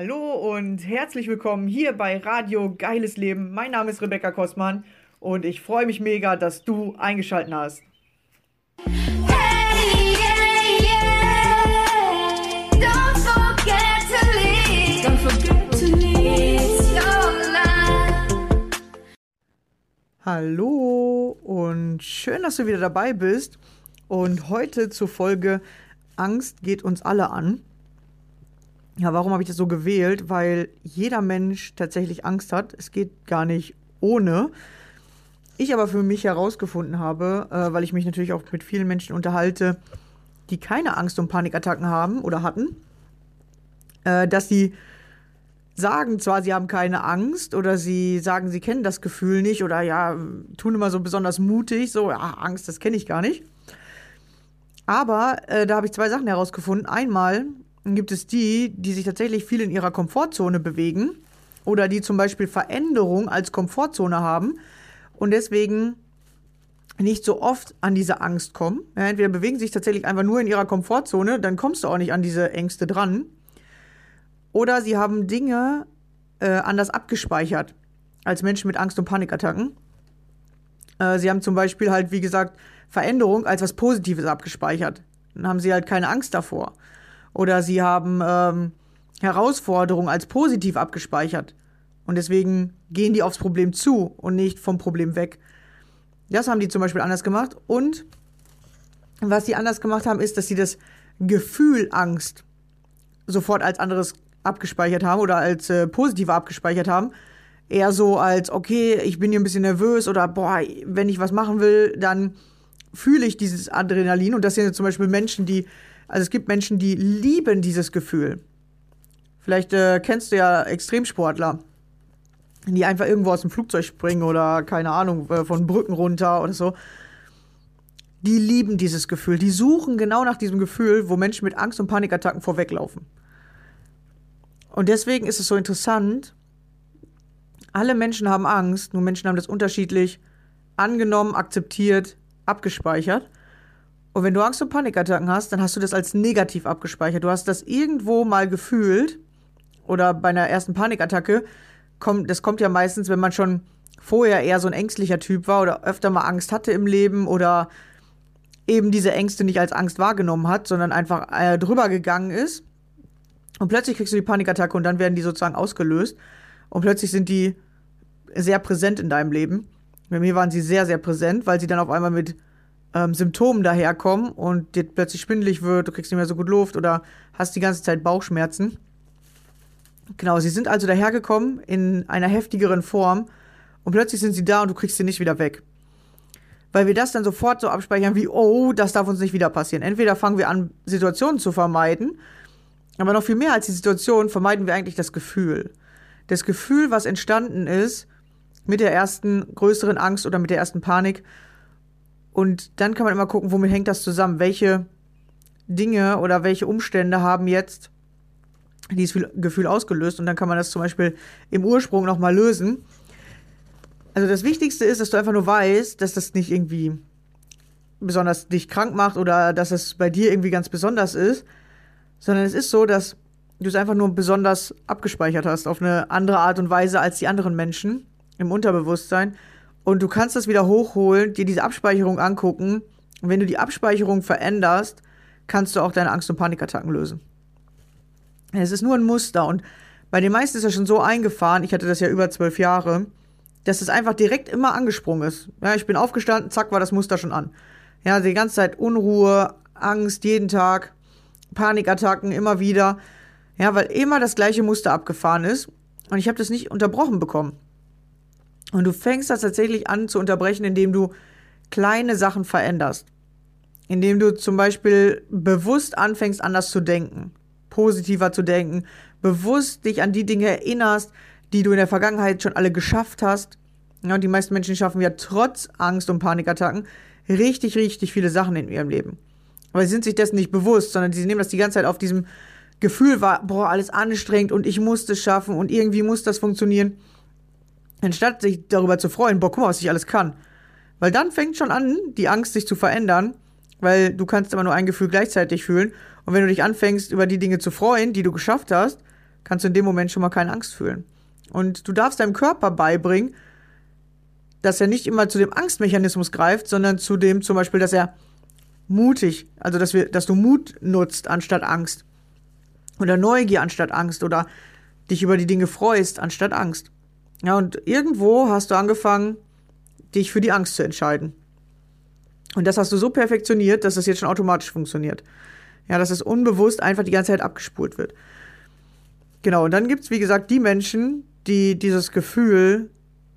Hallo und herzlich willkommen hier bei Radio Geiles Leben. Mein Name ist Rebecca Kostmann und ich freue mich mega, dass du eingeschaltet hast. Hallo und schön, dass du wieder dabei bist. Und heute zur Folge Angst geht uns alle an. Ja, warum habe ich das so gewählt? Weil jeder Mensch tatsächlich Angst hat. Es geht gar nicht ohne. Ich aber für mich herausgefunden habe, äh, weil ich mich natürlich auch mit vielen Menschen unterhalte, die keine Angst und Panikattacken haben oder hatten, äh, dass sie sagen zwar, sie haben keine Angst oder sie sagen, sie kennen das Gefühl nicht oder ja, tun immer so besonders mutig, so, ja, Angst, das kenne ich gar nicht. Aber äh, da habe ich zwei Sachen herausgefunden. Einmal gibt es die, die sich tatsächlich viel in ihrer Komfortzone bewegen oder die zum Beispiel Veränderung als Komfortzone haben und deswegen nicht so oft an diese Angst kommen. Ja, entweder bewegen sich tatsächlich einfach nur in ihrer Komfortzone, dann kommst du auch nicht an diese Ängste dran. Oder sie haben Dinge äh, anders abgespeichert als Menschen mit Angst- und Panikattacken. Äh, sie haben zum Beispiel halt, wie gesagt, Veränderung als was Positives abgespeichert. Dann haben sie halt keine Angst davor. Oder sie haben ähm, Herausforderung als positiv abgespeichert. Und deswegen gehen die aufs Problem zu und nicht vom Problem weg. Das haben die zum Beispiel anders gemacht. Und was sie anders gemacht haben, ist, dass sie das Gefühl Angst sofort als anderes abgespeichert haben oder als äh, positiver abgespeichert haben. Eher so als, okay, ich bin hier ein bisschen nervös oder boah, wenn ich was machen will, dann fühle ich dieses Adrenalin. Und das sind zum Beispiel Menschen, die, also es gibt Menschen, die lieben dieses Gefühl. Vielleicht äh, kennst du ja Extremsportler, die einfach irgendwo aus dem Flugzeug springen oder keine Ahnung, äh, von Brücken runter oder so. Die lieben dieses Gefühl. Die suchen genau nach diesem Gefühl, wo Menschen mit Angst und Panikattacken vorweglaufen. Und deswegen ist es so interessant. Alle Menschen haben Angst, nur Menschen haben das unterschiedlich angenommen, akzeptiert, abgespeichert. Und wenn du Angst und Panikattacken hast, dann hast du das als negativ abgespeichert. Du hast das irgendwo mal gefühlt oder bei einer ersten Panikattacke kommt, das kommt ja meistens, wenn man schon vorher eher so ein ängstlicher Typ war oder öfter mal Angst hatte im Leben oder eben diese Ängste nicht als Angst wahrgenommen hat, sondern einfach äh, drüber gegangen ist. Und plötzlich kriegst du die Panikattacke und dann werden die sozusagen ausgelöst. Und plötzlich sind die sehr präsent in deinem Leben. Bei mir waren sie sehr, sehr präsent, weil sie dann auf einmal mit ähm, Symptomen daherkommen und dir plötzlich schwindelig wird, du kriegst nicht mehr so gut Luft oder hast die ganze Zeit Bauchschmerzen. Genau, sie sind also dahergekommen in einer heftigeren Form und plötzlich sind sie da und du kriegst sie nicht wieder weg. Weil wir das dann sofort so abspeichern wie, oh, das darf uns nicht wieder passieren. Entweder fangen wir an, Situationen zu vermeiden, aber noch viel mehr als die Situation vermeiden wir eigentlich das Gefühl. Das Gefühl, was entstanden ist mit der ersten größeren Angst oder mit der ersten Panik. Und dann kann man immer gucken, womit hängt das zusammen? Welche Dinge oder welche Umstände haben jetzt dieses Gefühl ausgelöst? Und dann kann man das zum Beispiel im Ursprung nochmal lösen. Also das Wichtigste ist, dass du einfach nur weißt, dass das nicht irgendwie besonders dich krank macht oder dass es bei dir irgendwie ganz besonders ist, sondern es ist so, dass du es einfach nur besonders abgespeichert hast auf eine andere Art und Weise als die anderen Menschen im Unterbewusstsein. Und du kannst das wieder hochholen, dir diese Abspeicherung angucken. Und wenn du die Abspeicherung veränderst, kannst du auch deine Angst- und Panikattacken lösen. Es ist nur ein Muster und bei den meisten ist das schon so eingefahren, ich hatte das ja über zwölf Jahre, dass es einfach direkt immer angesprungen ist. Ja, ich bin aufgestanden, zack, war das Muster schon an. Ja, die ganze Zeit Unruhe, Angst, jeden Tag, Panikattacken immer wieder. Ja, weil immer das gleiche Muster abgefahren ist und ich habe das nicht unterbrochen bekommen. Und du fängst das tatsächlich an zu unterbrechen, indem du kleine Sachen veränderst. Indem du zum Beispiel bewusst anfängst, anders zu denken, positiver zu denken, bewusst dich an die Dinge erinnerst, die du in der Vergangenheit schon alle geschafft hast. Ja, und die meisten Menschen schaffen ja trotz Angst und Panikattacken richtig, richtig viele Sachen in ihrem Leben. Aber sie sind sich dessen nicht bewusst, sondern sie nehmen das die ganze Zeit auf diesem Gefühl wahr, boah, alles anstrengend und ich muss das schaffen und irgendwie muss das funktionieren. Anstatt sich darüber zu freuen, boah, guck mal, was ich alles kann. Weil dann fängt schon an, die Angst sich zu verändern, weil du kannst immer nur ein Gefühl gleichzeitig fühlen. Und wenn du dich anfängst, über die Dinge zu freuen, die du geschafft hast, kannst du in dem Moment schon mal keine Angst fühlen. Und du darfst deinem Körper beibringen, dass er nicht immer zu dem Angstmechanismus greift, sondern zu dem zum Beispiel, dass er mutig, also dass wir, dass du Mut nutzt anstatt Angst. Oder Neugier anstatt Angst oder dich über die Dinge freust anstatt Angst. Ja, und irgendwo hast du angefangen, dich für die Angst zu entscheiden. Und das hast du so perfektioniert, dass das jetzt schon automatisch funktioniert. Ja, dass es unbewusst einfach die ganze Zeit abgespult wird. Genau, und dann gibt es, wie gesagt, die Menschen, die dieses Gefühl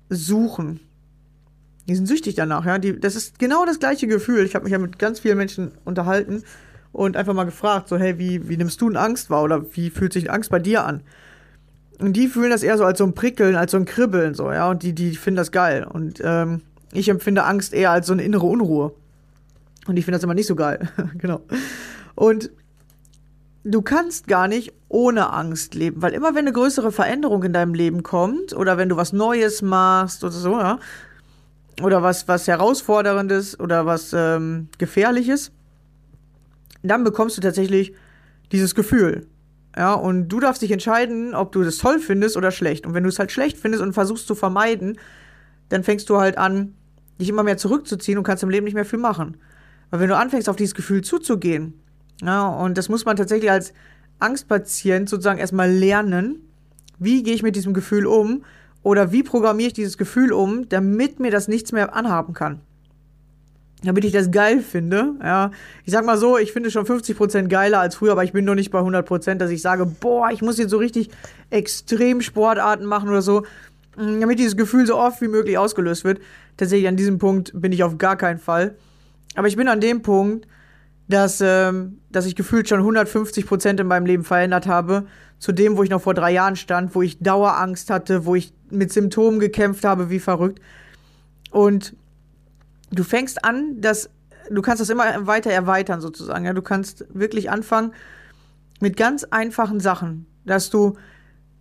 suchen. Die sind süchtig danach, ja. Die, das ist genau das gleiche Gefühl. Ich habe mich ja mit ganz vielen Menschen unterhalten und einfach mal gefragt, so, hey, wie, wie nimmst du Angst wahr oder wie fühlt sich Angst bei dir an? Und die fühlen das eher so als so ein Prickeln, als so ein Kribbeln, so, ja, und die, die finden das geil. Und ähm, ich empfinde Angst eher als so eine innere Unruhe. Und ich finde das immer nicht so geil. genau. Und du kannst gar nicht ohne Angst leben, weil immer wenn eine größere Veränderung in deinem Leben kommt oder wenn du was Neues machst oder so, ja, oder was, was Herausforderndes oder was ähm, Gefährliches, dann bekommst du tatsächlich dieses Gefühl. Ja, und du darfst dich entscheiden, ob du das toll findest oder schlecht. Und wenn du es halt schlecht findest und versuchst zu vermeiden, dann fängst du halt an, dich immer mehr zurückzuziehen und kannst im Leben nicht mehr viel machen. Weil wenn du anfängst, auf dieses Gefühl zuzugehen, ja, und das muss man tatsächlich als Angstpatient sozusagen erstmal lernen, wie gehe ich mit diesem Gefühl um oder wie programmiere ich dieses Gefühl um, damit mir das nichts mehr anhaben kann damit ich das geil finde. Ja, ich sag mal so, ich finde schon 50% geiler als früher, aber ich bin noch nicht bei 100%, dass ich sage, boah, ich muss jetzt so richtig extrem Sportarten machen oder so, mm, damit dieses Gefühl so oft wie möglich ausgelöst wird. Tatsächlich an diesem Punkt bin ich auf gar keinen Fall. Aber ich bin an dem Punkt, dass, ähm, dass ich gefühlt schon 150% in meinem Leben verändert habe, zu dem, wo ich noch vor drei Jahren stand, wo ich Dauerangst hatte, wo ich mit Symptomen gekämpft habe, wie verrückt. Und du fängst an, dass du kannst das immer weiter erweitern sozusagen. Ja, du kannst wirklich anfangen mit ganz einfachen Sachen, dass du,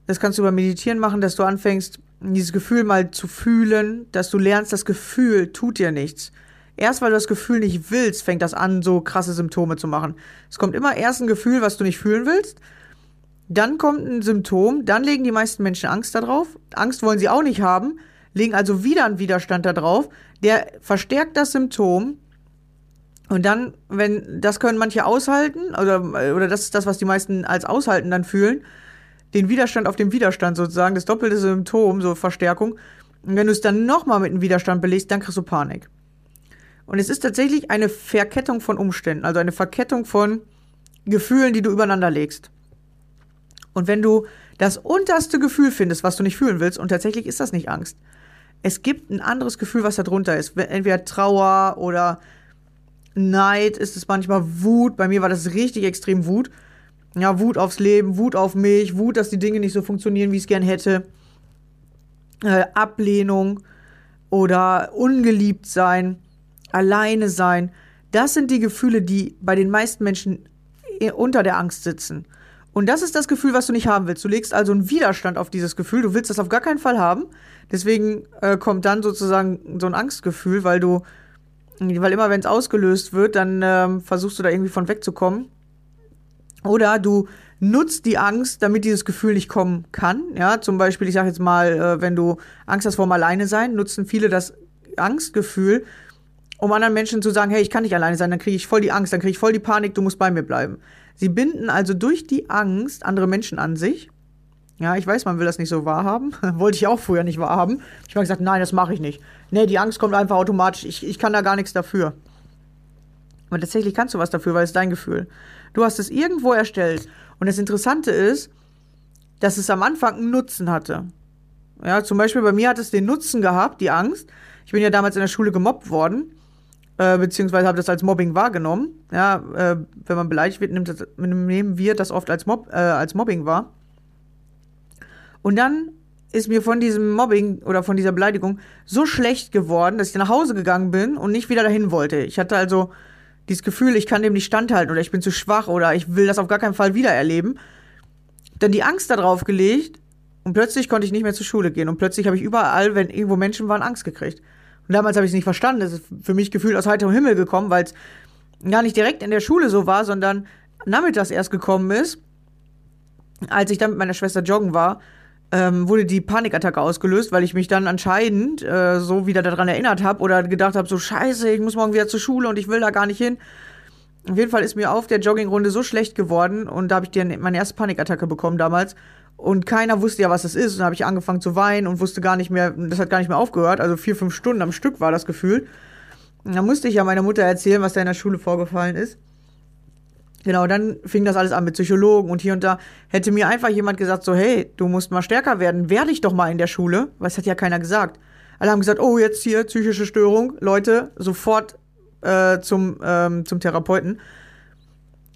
das kannst du über Meditieren machen, dass du anfängst, dieses Gefühl mal zu fühlen, dass du lernst, das Gefühl tut dir nichts. Erst weil du das Gefühl nicht willst, fängt das an, so krasse Symptome zu machen. Es kommt immer erst ein Gefühl, was du nicht fühlen willst. Dann kommt ein Symptom, dann legen die meisten Menschen Angst darauf. Angst wollen sie auch nicht haben, legen also wieder einen Widerstand darauf der verstärkt das Symptom. Und dann, wenn, das können manche aushalten, oder, oder das ist das, was die meisten als aushalten dann fühlen, den Widerstand auf dem Widerstand sozusagen, das doppelte Symptom, so Verstärkung. Und wenn du es dann nochmal mit einem Widerstand belegst, dann kriegst du Panik. Und es ist tatsächlich eine Verkettung von Umständen, also eine Verkettung von Gefühlen, die du übereinander legst. Und wenn du das unterste Gefühl findest, was du nicht fühlen willst, und tatsächlich ist das nicht Angst, es gibt ein anderes Gefühl, was da drunter ist. Entweder Trauer oder Neid ist es manchmal Wut. Bei mir war das richtig extrem Wut. Ja, Wut aufs Leben, Wut auf mich, Wut, dass die Dinge nicht so funktionieren, wie ich es gern hätte. Äh, Ablehnung oder ungeliebt sein, alleine sein. Das sind die Gefühle, die bei den meisten Menschen unter der Angst sitzen. Und das ist das Gefühl, was du nicht haben willst. Du legst also einen Widerstand auf dieses Gefühl. Du willst das auf gar keinen Fall haben. Deswegen äh, kommt dann sozusagen so ein Angstgefühl, weil du, weil immer wenn es ausgelöst wird, dann ähm, versuchst du da irgendwie von wegzukommen. Oder du nutzt die Angst, damit dieses Gefühl nicht kommen kann. Ja, zum Beispiel, ich sage jetzt mal, äh, wenn du Angst hast vor dem Alleine sein, nutzen viele das Angstgefühl, um anderen Menschen zu sagen, hey, ich kann nicht alleine sein, dann kriege ich voll die Angst, dann kriege ich voll die Panik, du musst bei mir bleiben. Sie binden also durch die Angst andere Menschen an sich. Ja, ich weiß, man will das nicht so wahrhaben. Wollte ich auch früher nicht wahrhaben. Ich habe gesagt, nein, das mache ich nicht. Nee, die Angst kommt einfach automatisch. Ich, ich kann da gar nichts dafür. Aber tatsächlich kannst du was dafür, weil es dein Gefühl. Du hast es irgendwo erstellt. Und das Interessante ist, dass es am Anfang einen Nutzen hatte. Ja, zum Beispiel bei mir hat es den Nutzen gehabt, die Angst. Ich bin ja damals in der Schule gemobbt worden äh, beziehungsweise habe das als Mobbing wahrgenommen. Ja, äh, wenn man beleidigt wird, das, nehmen wir das oft als, Mob, äh, als Mobbing wahr. Und dann ist mir von diesem Mobbing oder von dieser Beleidigung so schlecht geworden, dass ich nach Hause gegangen bin und nicht wieder dahin wollte. Ich hatte also dieses Gefühl, ich kann dem nicht standhalten oder ich bin zu schwach oder ich will das auf gar keinen Fall wieder erleben. Dann die Angst darauf gelegt und plötzlich konnte ich nicht mehr zur Schule gehen und plötzlich habe ich überall, wenn irgendwo Menschen waren, Angst gekriegt. Und damals habe ich es nicht verstanden. Das ist für mich gefühlt aus heiterem Himmel gekommen, weil es gar nicht direkt in der Schule so war, sondern nachmittags erst gekommen ist. als ich dann mit meiner Schwester joggen war, ähm, wurde die Panikattacke ausgelöst, weil ich mich dann anscheinend äh, so wieder daran erinnert habe oder gedacht habe, so scheiße, ich muss morgen wieder zur Schule und ich will da gar nicht hin. Auf jeden Fall ist mir auf der Joggingrunde so schlecht geworden und da habe ich die, meine erste Panikattacke bekommen damals. Und keiner wusste ja, was es ist. Und dann habe ich angefangen zu weinen und wusste gar nicht mehr, das hat gar nicht mehr aufgehört. Also vier, fünf Stunden am Stück war das Gefühl. Und dann musste ich ja meiner Mutter erzählen, was da in der Schule vorgefallen ist. Genau, dann fing das alles an mit Psychologen und hier und da. Hätte mir einfach jemand gesagt, so, hey, du musst mal stärker werden, werde ich doch mal in der Schule. Es hat ja keiner gesagt. Alle haben gesagt, oh, jetzt hier psychische Störung. Leute, sofort äh, zum, ähm, zum Therapeuten.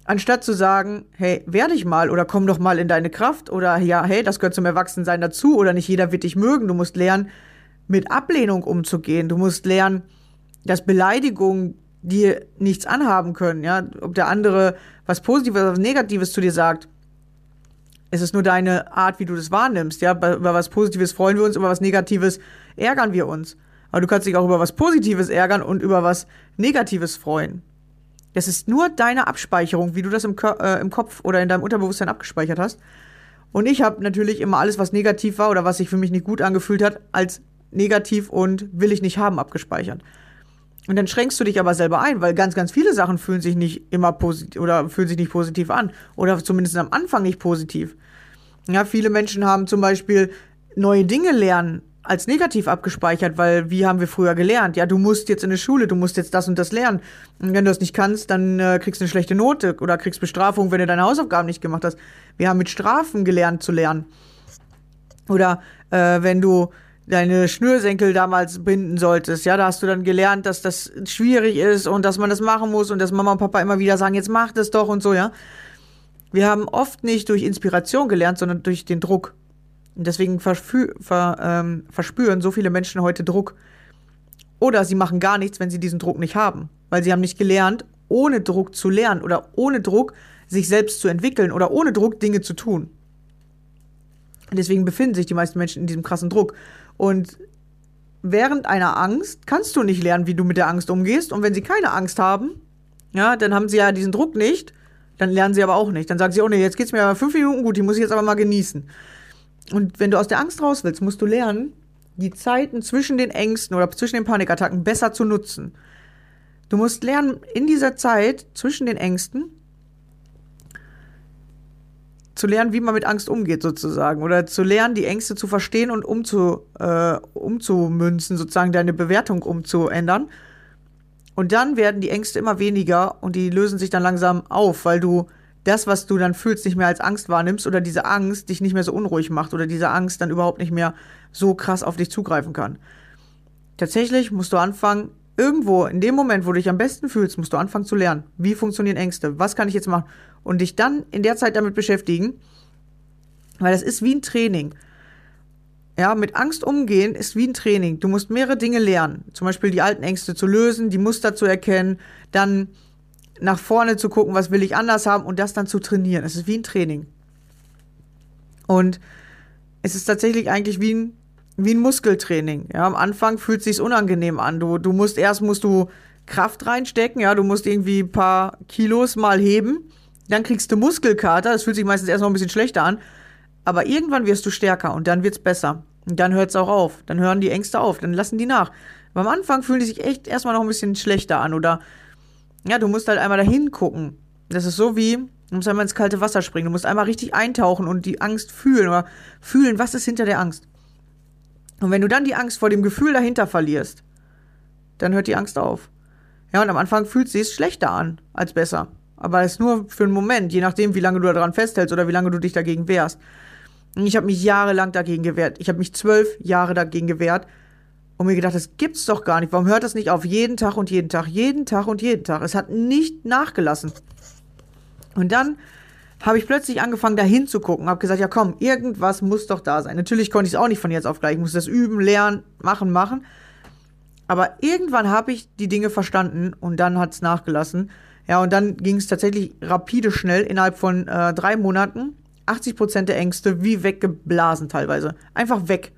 Anstatt zu sagen, hey, werde ich mal oder komm doch mal in deine Kraft oder ja, hey, das gehört zum Erwachsensein dazu oder nicht jeder wird dich mögen. Du musst lernen, mit Ablehnung umzugehen. Du musst lernen, dass Beleidigungen dir nichts anhaben können, ja. Ob der andere was Positives oder was Negatives zu dir sagt. Es ist nur deine Art, wie du das wahrnimmst, ja. Über was Positives freuen wir uns, über was Negatives ärgern wir uns. Aber du kannst dich auch über was Positives ärgern und über was Negatives freuen. Das ist nur deine Abspeicherung, wie du das im, äh, im Kopf oder in deinem Unterbewusstsein abgespeichert hast. Und ich habe natürlich immer alles, was negativ war oder was sich für mich nicht gut angefühlt hat, als negativ und will ich nicht haben abgespeichert. Und dann schränkst du dich aber selber ein, weil ganz, ganz viele Sachen fühlen sich nicht immer positiv oder fühlen sich nicht positiv an. Oder zumindest am Anfang nicht positiv. Ja, viele Menschen haben zum Beispiel neue Dinge lernen als negativ abgespeichert, weil wie haben wir früher gelernt? Ja, du musst jetzt in die Schule, du musst jetzt das und das lernen. Und wenn du das nicht kannst, dann äh, kriegst du eine schlechte Note oder kriegst Bestrafung, wenn du deine Hausaufgaben nicht gemacht hast. Wir haben mit Strafen gelernt zu lernen. Oder äh, wenn du deine Schnürsenkel damals binden solltest. Ja, da hast du dann gelernt, dass das schwierig ist und dass man das machen muss und dass Mama und Papa immer wieder sagen, jetzt mach das doch und so, ja. Wir haben oft nicht durch Inspiration gelernt, sondern durch den Druck. Und deswegen ver ähm, verspüren so viele Menschen heute Druck. Oder sie machen gar nichts, wenn sie diesen Druck nicht haben. Weil sie haben nicht gelernt, ohne Druck zu lernen oder ohne Druck sich selbst zu entwickeln oder ohne Druck Dinge zu tun. Deswegen befinden sich die meisten Menschen in diesem krassen Druck. Und während einer Angst kannst du nicht lernen, wie du mit der Angst umgehst. Und wenn sie keine Angst haben, ja, dann haben sie ja diesen Druck nicht. Dann lernen sie aber auch nicht. Dann sagen sie, oh nee, jetzt geht's mir fünf Minuten gut, die muss ich jetzt aber mal genießen. Und wenn du aus der Angst raus willst, musst du lernen, die Zeiten zwischen den Ängsten oder zwischen den Panikattacken besser zu nutzen. Du musst lernen, in dieser Zeit zwischen den Ängsten zu lernen, wie man mit Angst umgeht, sozusagen. Oder zu lernen, die Ängste zu verstehen und umzu, äh, umzumünzen, sozusagen deine Bewertung umzuändern. Und dann werden die Ängste immer weniger und die lösen sich dann langsam auf, weil du das, was du dann fühlst, nicht mehr als Angst wahrnimmst oder diese Angst dich nicht mehr so unruhig macht oder diese Angst dann überhaupt nicht mehr so krass auf dich zugreifen kann. Tatsächlich musst du anfangen, irgendwo in dem Moment, wo du dich am besten fühlst, musst du anfangen zu lernen. Wie funktionieren Ängste? Was kann ich jetzt machen? Und dich dann in der Zeit damit beschäftigen, weil das ist wie ein Training. Ja, mit Angst umgehen ist wie ein Training. Du musst mehrere Dinge lernen. Zum Beispiel die alten Ängste zu lösen, die Muster zu erkennen, dann nach vorne zu gucken, was will ich anders haben und das dann zu trainieren. Es ist wie ein Training. Und es ist tatsächlich eigentlich wie ein wie ein Muskeltraining. Ja, am Anfang fühlt es sich unangenehm an. Du, du musst erst musst du Kraft reinstecken, ja, du musst irgendwie ein paar Kilos mal heben. Dann kriegst du Muskelkater, das fühlt sich meistens erst noch ein bisschen schlechter an. Aber irgendwann wirst du stärker und dann wird's besser. Und dann hört's auch auf. Dann hören die Ängste auf, dann lassen die nach. Aber am Anfang fühlen die sich echt erstmal noch ein bisschen schlechter an. Oder ja, du musst halt einmal dahin gucken. Das ist so wie, du musst einmal ins kalte Wasser springen. Du musst einmal richtig eintauchen und die Angst fühlen oder fühlen, was ist hinter der Angst. Und wenn du dann die Angst vor dem Gefühl dahinter verlierst, dann hört die Angst auf. Ja, und am Anfang fühlt sie es schlechter an als besser. Aber es ist nur für einen Moment, je nachdem, wie lange du daran festhältst oder wie lange du dich dagegen wehrst. Und ich habe mich jahrelang dagegen gewehrt. Ich habe mich zwölf Jahre dagegen gewehrt und mir gedacht, das gibt's doch gar nicht. Warum hört das nicht auf? Jeden Tag und jeden Tag, jeden Tag und jeden Tag. Es hat nicht nachgelassen. Und dann habe ich plötzlich angefangen, da hinzugucken, habe gesagt, ja komm, irgendwas muss doch da sein. Natürlich konnte ich es auch nicht von jetzt auf gleich, ich musste das üben, lernen, machen, machen. Aber irgendwann habe ich die Dinge verstanden und dann hat es nachgelassen. Ja, und dann ging es tatsächlich rapide schnell, innerhalb von äh, drei Monaten. 80 Prozent der Ängste wie weggeblasen teilweise. Einfach weg.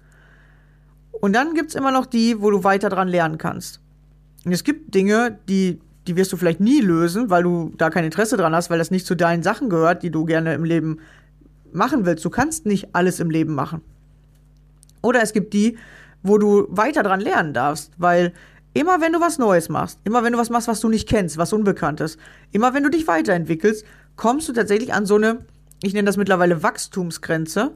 Und dann gibt es immer noch die, wo du weiter dran lernen kannst. Und es gibt Dinge, die die wirst du vielleicht nie lösen, weil du da kein Interesse dran hast, weil das nicht zu deinen Sachen gehört, die du gerne im Leben machen willst. Du kannst nicht alles im Leben machen. Oder es gibt die, wo du weiter dran lernen darfst, weil immer wenn du was Neues machst, immer wenn du was machst, was du nicht kennst, was Unbekanntes, immer wenn du dich weiterentwickelst, kommst du tatsächlich an so eine, ich nenne das mittlerweile Wachstumsgrenze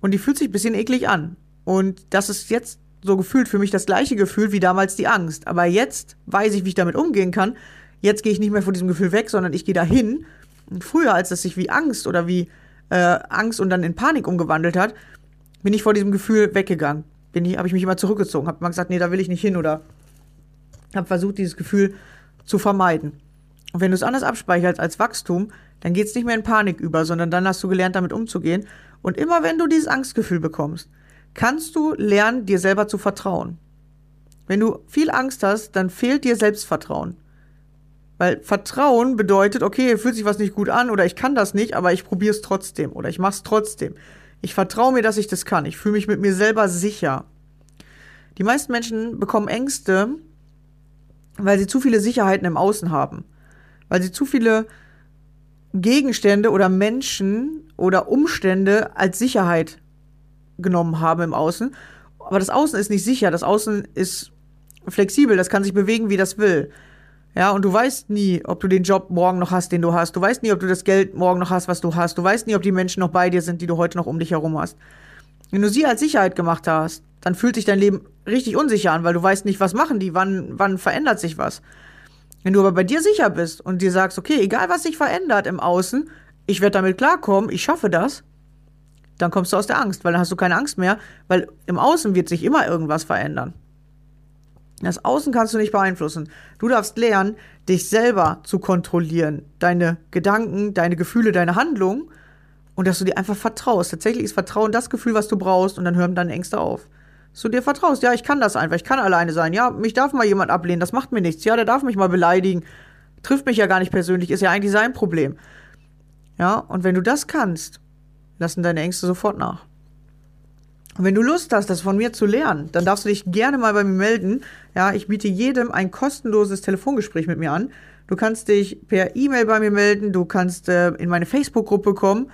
und die fühlt sich ein bisschen eklig an. Und das ist jetzt so gefühlt für mich das gleiche Gefühl wie damals die Angst. Aber jetzt weiß ich, wie ich damit umgehen kann. Jetzt gehe ich nicht mehr von diesem Gefühl weg, sondern ich gehe dahin. Und früher, als das sich wie Angst oder wie äh, Angst und dann in Panik umgewandelt hat, bin ich vor diesem Gefühl weggegangen. Bin ich, habe ich mich immer zurückgezogen, habe mal gesagt, nee, da will ich nicht hin oder habe versucht, dieses Gefühl zu vermeiden. Und wenn du es anders abspeicherst als Wachstum, dann geht es nicht mehr in Panik über, sondern dann hast du gelernt, damit umzugehen. Und immer wenn du dieses Angstgefühl bekommst, kannst du lernen, dir selber zu vertrauen. Wenn du viel Angst hast, dann fehlt dir Selbstvertrauen. Weil Vertrauen bedeutet, okay, fühlt sich was nicht gut an oder ich kann das nicht, aber ich probiere es trotzdem oder ich mache es trotzdem. Ich vertraue mir, dass ich das kann. Ich fühle mich mit mir selber sicher. Die meisten Menschen bekommen Ängste, weil sie zu viele Sicherheiten im Außen haben. Weil sie zu viele Gegenstände oder Menschen oder Umstände als Sicherheit genommen haben im Außen. Aber das Außen ist nicht sicher. Das Außen ist flexibel. Das kann sich bewegen, wie das will. Ja, und du weißt nie, ob du den Job morgen noch hast, den du hast. Du weißt nie, ob du das Geld morgen noch hast, was du hast. Du weißt nie, ob die Menschen noch bei dir sind, die du heute noch um dich herum hast. Wenn du sie als Sicherheit gemacht hast, dann fühlt sich dein Leben richtig unsicher an, weil du weißt nicht, was machen die, wann, wann verändert sich was. Wenn du aber bei dir sicher bist und dir sagst, okay, egal was sich verändert im Außen, ich werde damit klarkommen, ich schaffe das, dann kommst du aus der Angst, weil dann hast du keine Angst mehr, weil im Außen wird sich immer irgendwas verändern. Das Außen kannst du nicht beeinflussen. Du darfst lernen, dich selber zu kontrollieren, deine Gedanken, deine Gefühle, deine Handlungen und dass du dir einfach vertraust. Tatsächlich ist Vertrauen das Gefühl, was du brauchst und dann hören deine Ängste auf. Dass du dir vertraust, ja, ich kann das einfach, ich kann alleine sein, ja, mich darf mal jemand ablehnen, das macht mir nichts, ja, der darf mich mal beleidigen, trifft mich ja gar nicht persönlich, ist ja eigentlich sein Problem. Ja, und wenn du das kannst, lassen deine Ängste sofort nach. Und wenn du Lust hast, das von mir zu lernen, dann darfst du dich gerne mal bei mir melden. Ja, ich biete jedem ein kostenloses Telefongespräch mit mir an. Du kannst dich per E-Mail bei mir melden, du kannst äh, in meine Facebook-Gruppe kommen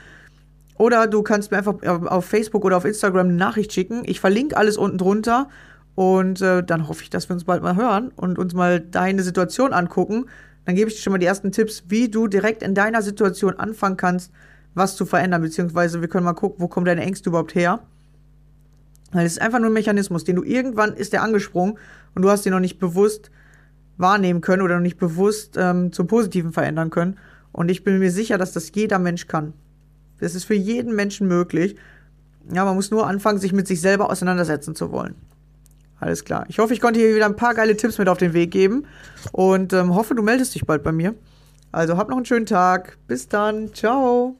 oder du kannst mir einfach auf Facebook oder auf Instagram eine Nachricht schicken. Ich verlinke alles unten drunter und äh, dann hoffe ich, dass wir uns bald mal hören und uns mal deine Situation angucken. Dann gebe ich dir schon mal die ersten Tipps, wie du direkt in deiner Situation anfangen kannst, was zu verändern, beziehungsweise wir können mal gucken, wo kommen deine Ängste überhaupt her. Weil es ist einfach nur ein Mechanismus, den du irgendwann ist der angesprungen und du hast ihn noch nicht bewusst wahrnehmen können oder noch nicht bewusst ähm, zum Positiven verändern können. Und ich bin mir sicher, dass das jeder Mensch kann. Das ist für jeden Menschen möglich. Ja, man muss nur anfangen, sich mit sich selber auseinandersetzen zu wollen. Alles klar. Ich hoffe, ich konnte hier wieder ein paar geile Tipps mit auf den Weg geben und ähm, hoffe, du meldest dich bald bei mir. Also hab noch einen schönen Tag. Bis dann. Ciao.